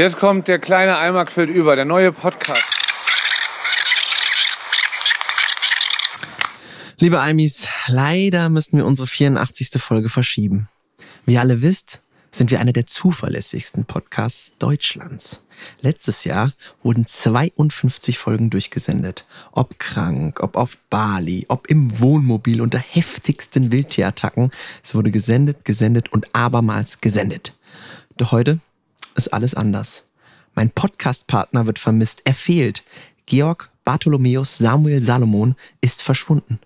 Jetzt kommt der kleine Eimer quillt über, der neue Podcast. Liebe Almis, leider müssen wir unsere 84. Folge verschieben. Wie ihr alle wisst, sind wir einer der zuverlässigsten Podcasts Deutschlands. Letztes Jahr wurden 52 Folgen durchgesendet. Ob krank, ob auf Bali, ob im Wohnmobil unter heftigsten Wildtierattacken. Es wurde gesendet, gesendet und abermals gesendet. Doch heute ist alles anders. Mein Podcastpartner wird vermisst. Er fehlt. Georg Bartholomäus Samuel Salomon ist verschwunden.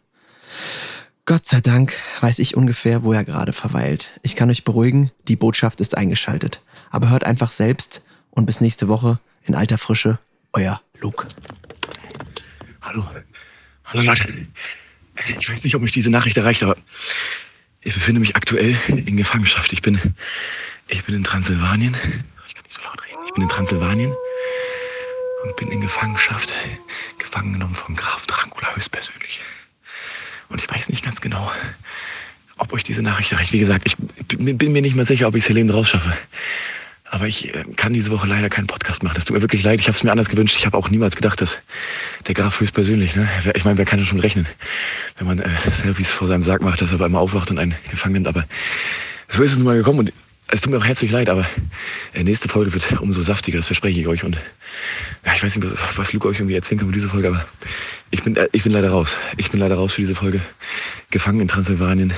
Gott sei Dank weiß ich ungefähr, wo er gerade verweilt. Ich kann euch beruhigen, die Botschaft ist eingeschaltet. Aber hört einfach selbst und bis nächste Woche in alter Frische, euer Luke. Hallo. Hallo Leute. Ich weiß nicht, ob mich diese Nachricht erreicht, aber ich befinde mich aktuell in Gefangenschaft. Ich bin, ich bin in Transsilvanien. Ich kann nicht so laut reden. Ich bin in Transsilvanien und bin in Gefangenschaft, gefangen genommen von Graf Dracula höchstpersönlich. Und ich weiß nicht ganz genau, ob euch diese Nachricht erreicht. Wie gesagt, ich bin mir nicht mehr sicher, ob ich es hier lebend rausschaffe. Aber ich äh, kann diese Woche leider keinen Podcast machen. Das tut mir wirklich leid. Ich habe es mir anders gewünscht. Ich habe auch niemals gedacht, dass der Graf höchstpersönlich, ne? Ich meine, wer kann schon rechnen, wenn man äh, Selfies vor seinem Sarg macht, dass er auf einmal aufwacht und einen gefangen nimmt. Aber so ist es nun mal gekommen. Und es tut mir auch herzlich leid, aber äh, nächste Folge wird umso saftiger, das verspreche ich euch. Und ja, ich weiß nicht, was Luke euch irgendwie erzählen kann über diese Folge, aber ich bin, äh, ich bin leider raus. Ich bin leider raus für diese Folge. Gefangen in Transsilvanien.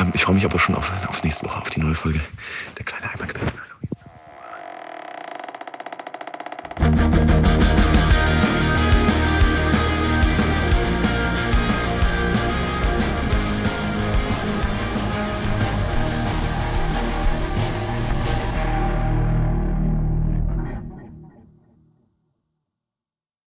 Ähm, ich freue mich aber schon auf, auf nächste Woche, auf die neue Folge. Der kleine Eimer.